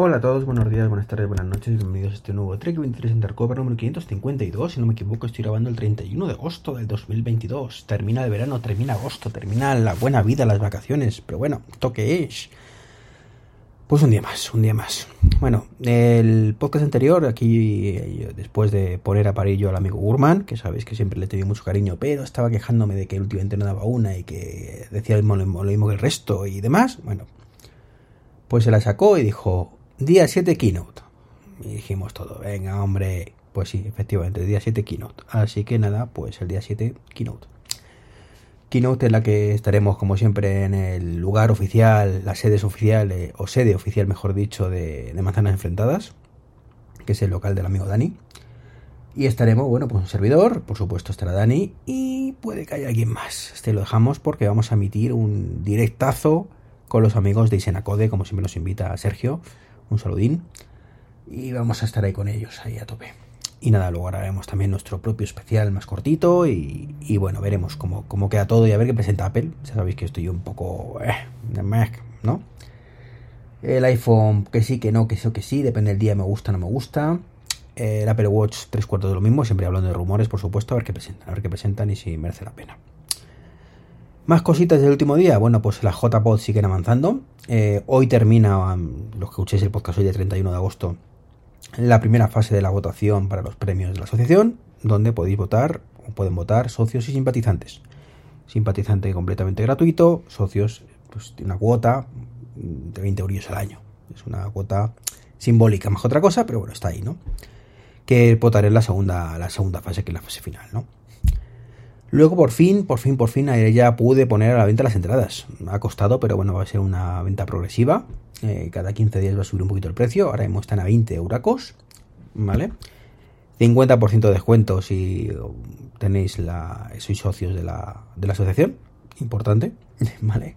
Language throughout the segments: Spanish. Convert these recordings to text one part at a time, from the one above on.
Hola a todos, buenos días, buenas tardes, buenas noches, bienvenidos a este nuevo Trek 23 Undercover número 552. Si no me equivoco, estoy grabando el 31 de agosto del 2022. Termina el verano, termina agosto, termina la buena vida, las vacaciones. Pero bueno, toque es. Pues un día más, un día más. Bueno, el podcast anterior, aquí eh, después de poner a parir yo al amigo Gurman, que sabéis que siempre le he tenido mucho cariño, pero estaba quejándome de que últimamente no daba una y que decía lo mismo que el resto y demás. Bueno, pues se la sacó y dijo, Día 7 Keynote. Dijimos todo, venga hombre, pues sí, efectivamente, día 7 Keynote. Así que nada, pues el día 7 Keynote. Keynote en la que estaremos como siempre en el lugar oficial, la sede oficial, eh, o sede oficial mejor dicho, de, de Manzanas Enfrentadas, que es el local del amigo Dani. Y estaremos, bueno, pues un servidor, por supuesto estará Dani, y puede que haya alguien más. Este lo dejamos porque vamos a emitir un directazo con los amigos de Isenacode, como siempre nos invita Sergio un saludín. Y vamos a estar ahí con ellos, ahí a tope. Y nada, luego haremos también nuestro propio especial más cortito y, bueno, veremos cómo, queda todo y a ver qué presenta Apple. Ya sabéis que estoy un poco... Eh, ¿no? El iPhone que sí, que no, que sí, que sí, depende del día, me gusta, no me gusta. El Apple Watch tres cuartos de lo mismo, siempre hablando de rumores, por supuesto, a ver qué presentan, a ver qué presentan y si merece la pena. Más cositas del último día. Bueno, pues las JPod siguen avanzando. Eh, hoy termina, um, los que escuchéis el podcast hoy de 31 de agosto, la primera fase de la votación para los premios de la asociación, donde podéis votar o pueden votar socios y simpatizantes. Simpatizante completamente gratuito, socios, pues una cuota de 20 euros al año. Es una cuota simbólica, más otra cosa, pero bueno, está ahí, ¿no? Que votaré en la segunda, la segunda fase, que es la fase final, ¿no? Luego por fin, por fin, por fin ya pude poner a la venta las entradas. Ha costado, pero bueno, va a ser una venta progresiva. Eh, cada 15 días va a subir un poquito el precio. Ahora mismo están a 20 euracos. ¿Vale? 50% de descuento si tenéis la, sois socios de la, de la asociación. Importante. ¿Vale?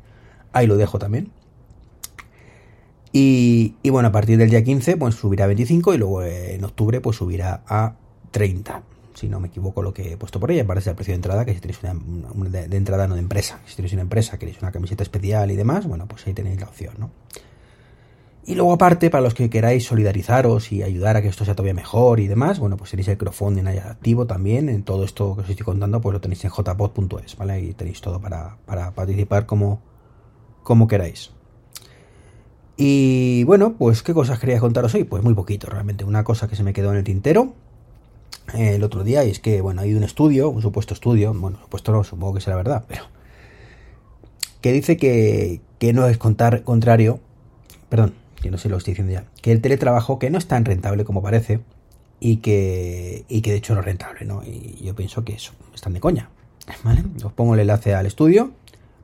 Ahí lo dejo también. Y, y, bueno, a partir del día 15 pues subirá a 25 y luego en octubre pues subirá a 30 si no me equivoco lo que he puesto por ella, parece el precio de entrada, que si tenéis una, de, entrada no de empresa, si tenéis una empresa, queréis una camiseta especial y demás, bueno, pues ahí tenéis la opción, ¿no? Y luego aparte, para los que queráis solidarizaros y ayudar a que esto sea todavía mejor y demás, bueno, pues tenéis el crowdfunding ahí activo también, en todo esto que os estoy contando, pues lo tenéis en jpod.es, ¿vale? Ahí tenéis todo para, para participar como, como queráis. Y bueno, pues qué cosas quería contaros hoy, pues muy poquito, realmente, una cosa que se me quedó en el tintero, el otro día, y es que, bueno, hay un estudio, un supuesto estudio, bueno, supuesto no, supongo que será verdad, pero que dice que, que no es contar, contrario, perdón, que no sé lo estoy diciendo ya, que el teletrabajo que no es tan rentable como parece y que, y que de hecho no es rentable, ¿no? Y yo pienso que eso, están de coña, ¿vale? Os pongo el enlace al estudio,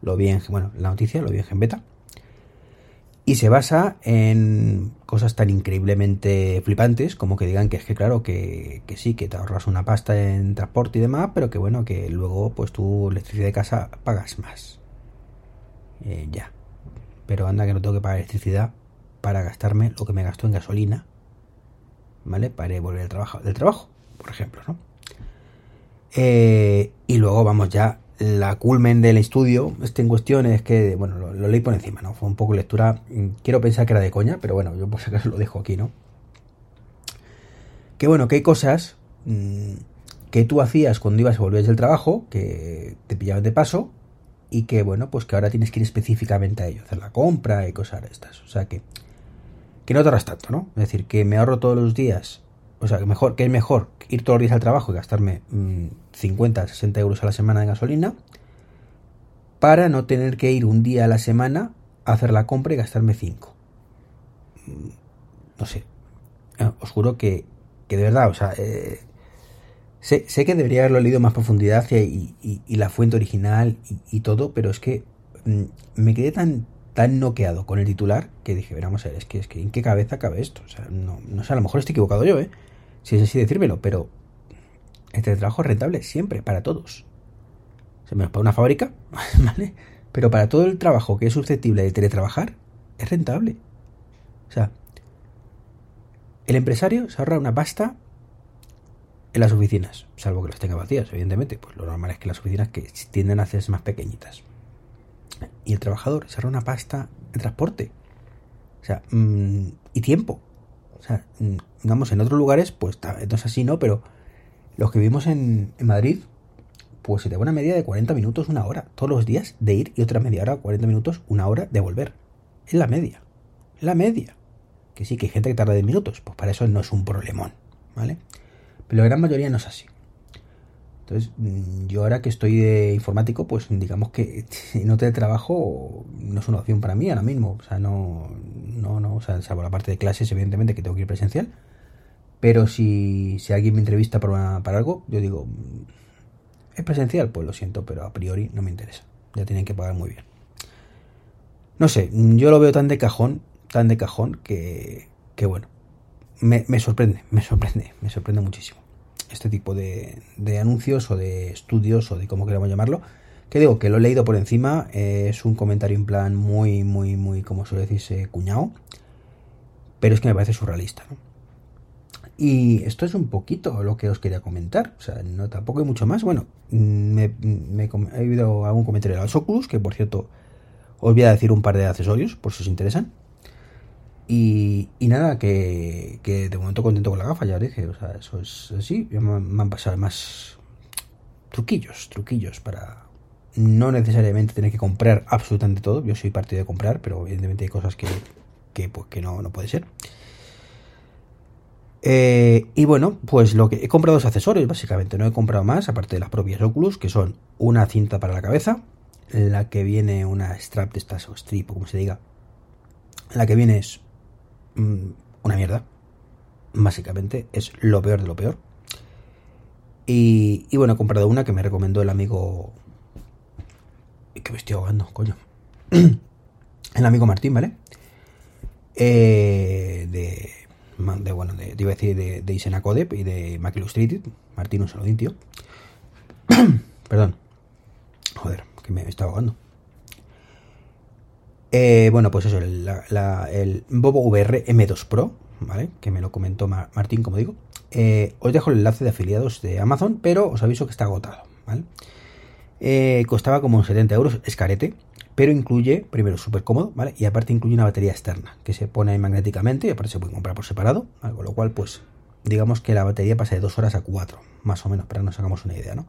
lo vi en, bueno, la noticia, lo vi en Beta y se basa en cosas tan increíblemente flipantes como que digan que es que claro, que, sí, que te ahorras una pasta en transporte y demás, pero que bueno, que luego pues tu electricidad de casa pagas más. Eh, ya. Pero anda que no tengo que pagar electricidad para gastarme lo que me gasto en gasolina. ¿Vale? Para volver al trabajo, del trabajo, por ejemplo, ¿no? Eh, y luego vamos ya la culmen del estudio este en cuestión es que, bueno, lo, leí por encima, ¿no? Fue un poco lectura, mm, quiero pensar que era de coña, pero bueno, yo por si acaso lo dejo aquí, ¿no? Que bueno, que hay cosas mm, que tú hacías cuando ibas y volvías del trabajo, que te pillaban de paso, y que bueno, pues que ahora tienes que ir específicamente a ello, hacer la compra y cosas de estas. O sea que, que no te ahorras tanto, ¿no? Es decir, que me ahorro todos los días o sea, que, mejor, que es mejor ir todos los días al trabajo y gastarme 50, mm, 60 euros a la semana de gasolina para no tener que ir un día a la semana a hacer la compra y gastarme 5. Mm, no sé. Eh, os juro que, que de verdad, o sea, eh, sé, sé, que debería haberlo leído más profundidad y, y, la fuente original y, todo, pero es que mm, me quedé tan, tan noqueado con el titular que dije, veramos a ver, es que, es que ¿en qué cabeza cabe esto? O sea, no, no sé, a lo mejor estoy equivocado yo, ¿eh? Si es así decírmelo, pero el teletrabajo es rentable siempre, para todos. Se me para una fábrica, ¿vale? Pero para todo el trabajo que es susceptible de teletrabajar, es rentable. O sea, el empresario se ahorra una pasta en las oficinas, salvo que las tenga vacías, evidentemente. Pues lo normal es que las oficinas que tienden a hacerse más pequeñitas. Y el trabajador se ahorra una pasta en transporte. O sea, mmm, y tiempo. O sea, mmm, vamos, en otros lugares, pues no es así, ¿no? Pero los que vivimos en, Madrid, pues se te va una media de 40 minutos, una hora, todos los días de ir y otra media hora, 40 minutos, una hora de volver. Es la media. La media. Que sí, que hay gente que tarda 10 minutos, pues para eso no es un problemón, ¿vale? Pero la gran mayoría no es así. Entonces, mm, yo ahora que estoy de informático, pues digamos que no te trabajo no es una opción para mí ahora mismo. O sea, no, no, no, o sea, salvo la parte de clases, evidentemente, que tengo que ir presencial. Pero si, si alguien me entrevista para, para algo, yo digo, mm, ¿es presencial? Pues lo siento, pero a priori no me interesa. Ya tienen que pagar muy bien. No sé, mm, yo lo veo tan de cajón, tan de cajón, que, que bueno, me, me sorprende, me sorprende, me sorprende muchísimo este tipo de, de, anuncios o de estudios o de cómo queramos llamarlo. Que digo, que lo he leído por encima, eh, es un comentario en plan muy, muy, muy, como suele decirse, cuñado. Pero es que me parece surrealista. Y esto es un poquito lo que os quería comentar. O sea, no tampoco hay mucho más. Bueno, me, me, he oído algún comentario de los Oculus, que por cierto, os voy a decir un par de accesorios, por si os interesan. Y, nada, que, de momento contento con la gafa, ya os dije. O sea, eso es así. Me, me han pasado más truquillos, truquillos para no necesariamente tener que comprar absolutamente todo. Yo soy partido de comprar, pero evidentemente hay cosas que, que, pues, que no, no puede ser. Eh, y bueno, pues lo que he comprado dos accesorios, básicamente. No he comprado más, aparte de las propias Oculus, que son una cinta para la cabeza, la que viene una strap de estas, o strip, o como se diga. La que viene es una mierda. Básicamente, es lo peor de lo peor. Y, bueno, he comprado una que me recomendó el amigo. Que me estoy ahogando, coño. el amigo Martín, ¿vale? Eh, de de, bueno, de, iba a decir de, de Isena Codep y de Mac. Martín, un saludín, tío. Perdón. Joder, que me está ahogando. Eh, bueno, pues eso, el, la, el Bobo VR M2 Pro, ¿vale? Que me lo comentó Martín, como digo. Eh, os dejo el enlace de afiliados de Amazon, pero os aviso que está agotado, ¿vale? Eh, costaba como 70 euros, es carete pero incluye, primero, súper cómodo, ¿vale? Y aparte incluye una batería externa que se pone magnéticamente y aparte se puede comprar por separado, ¿vale? con lo cual, pues, digamos que la batería pasa de 2 horas a 4, más o menos, para que nos hagamos una idea, ¿no?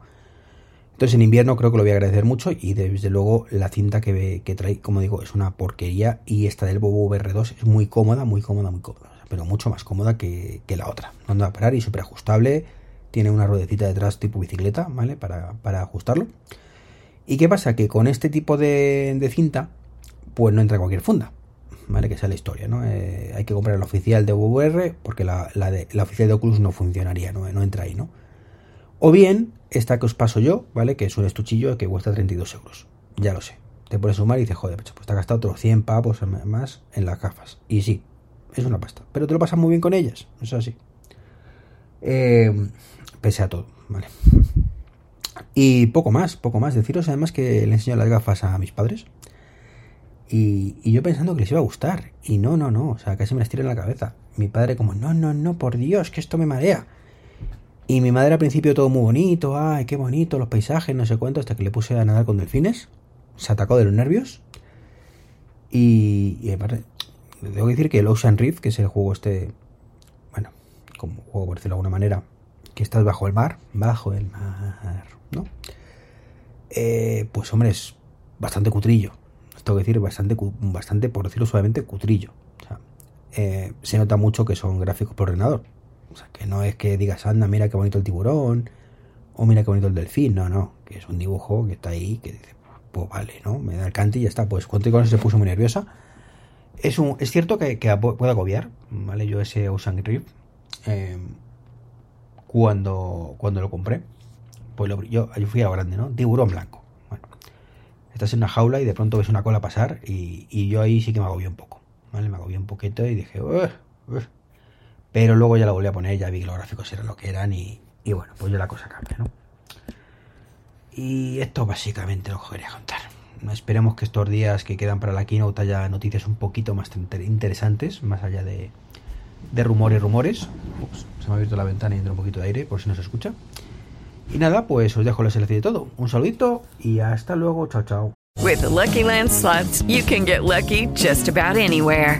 Entonces en invierno creo que lo voy a agradecer mucho y desde luego la cinta que, que trae, como digo, es una porquería y esta del Bobo VR2 es muy cómoda, muy cómoda, muy cómoda, pero mucho más cómoda que, que la otra. No anda a parar y súper ajustable, tiene una ruedecita detrás tipo bicicleta, ¿vale? Para, para ajustarlo. ¿Y qué pasa? Que con este tipo de, de cinta, pues no entra cualquier funda. ¿Vale? Que sea la historia, ¿no? Eh, hay que comprar la oficial de VR porque la, la, de, la oficial de Oculus no funcionaría, ¿no? no entra ahí, ¿no? O bien, esta que os paso yo, ¿vale? Que es un estuchillo que cuesta 32 euros. Ya lo sé. Te pones sumar y dices, joder, pues te has gastado otros 100 pavos más en las gafas. Y sí, es una pasta. Pero te lo pasas muy bien con ellas. Es así. Eh, pese a todo, ¿vale? Y poco más, poco más. Deciros además que le enseño las gafas a mis padres. Y, yo pensando que les iba a gustar. Y no, no, no. O sea, casi me las tira en la cabeza. Mi padre como, no, no, no, por Dios, que esto me marea. Y mi madre al principio todo muy bonito. Ay, qué bonito, los paisajes, no sé cuánto. Hasta que le puse a nadar con delfines. Se atacó de los nervios. Y, y aparte, tengo que decir que el Ocean Rift, que es el juego este... Bueno, como juego por decirlo de alguna manera. Que estás bajo el mar. Bajo el mar ¿no? Eh, pues hombre, es bastante cutrillo. Tengo que decir, bastante, bastante, por decirlo suavemente, cutrillo. O sea, eh, se nota mucho que son gráficos por ordenador. O sea, que no es que digas, anda, mira qué bonito el tiburón, o mira qué bonito el delfín. No, no, que es un dibujo que está ahí, que dice, pues vale, ¿no? Me da el cante y ya está. Pues cuando con eso se puso muy nerviosa. Es, un, es cierto que, que puede agobiar, ¿vale? Yo ese Ocean eh, cuando, cuando lo compré, pues lo, yo, yo fui a lo grande, ¿no? Tiburón blanco. Bueno, estás en una jaula y de pronto ves una cola pasar y, y yo ahí sí que me agobié un poco, ¿vale? Me agobié un poquito y dije, "Ugh, ugh". Pero luego ya la volví a poner, ya vi que los gráficos eran lo que eran y, y bueno, pues ya la cosa cambia, ¿no? Y esto básicamente lo que quería contar. Esperemos que estos días que quedan para la keynote haya noticias un poquito más inter- interesantes, más allá de, de rumores, rumores. Ups, se me ha abierto la ventana y entra un poquito de aire, por si no se escucha. Y nada, pues os dejo la selección de todo. Un saludito y hasta luego. Chao, chao. With the Lucky Land slots, you can get lucky just about anywhere.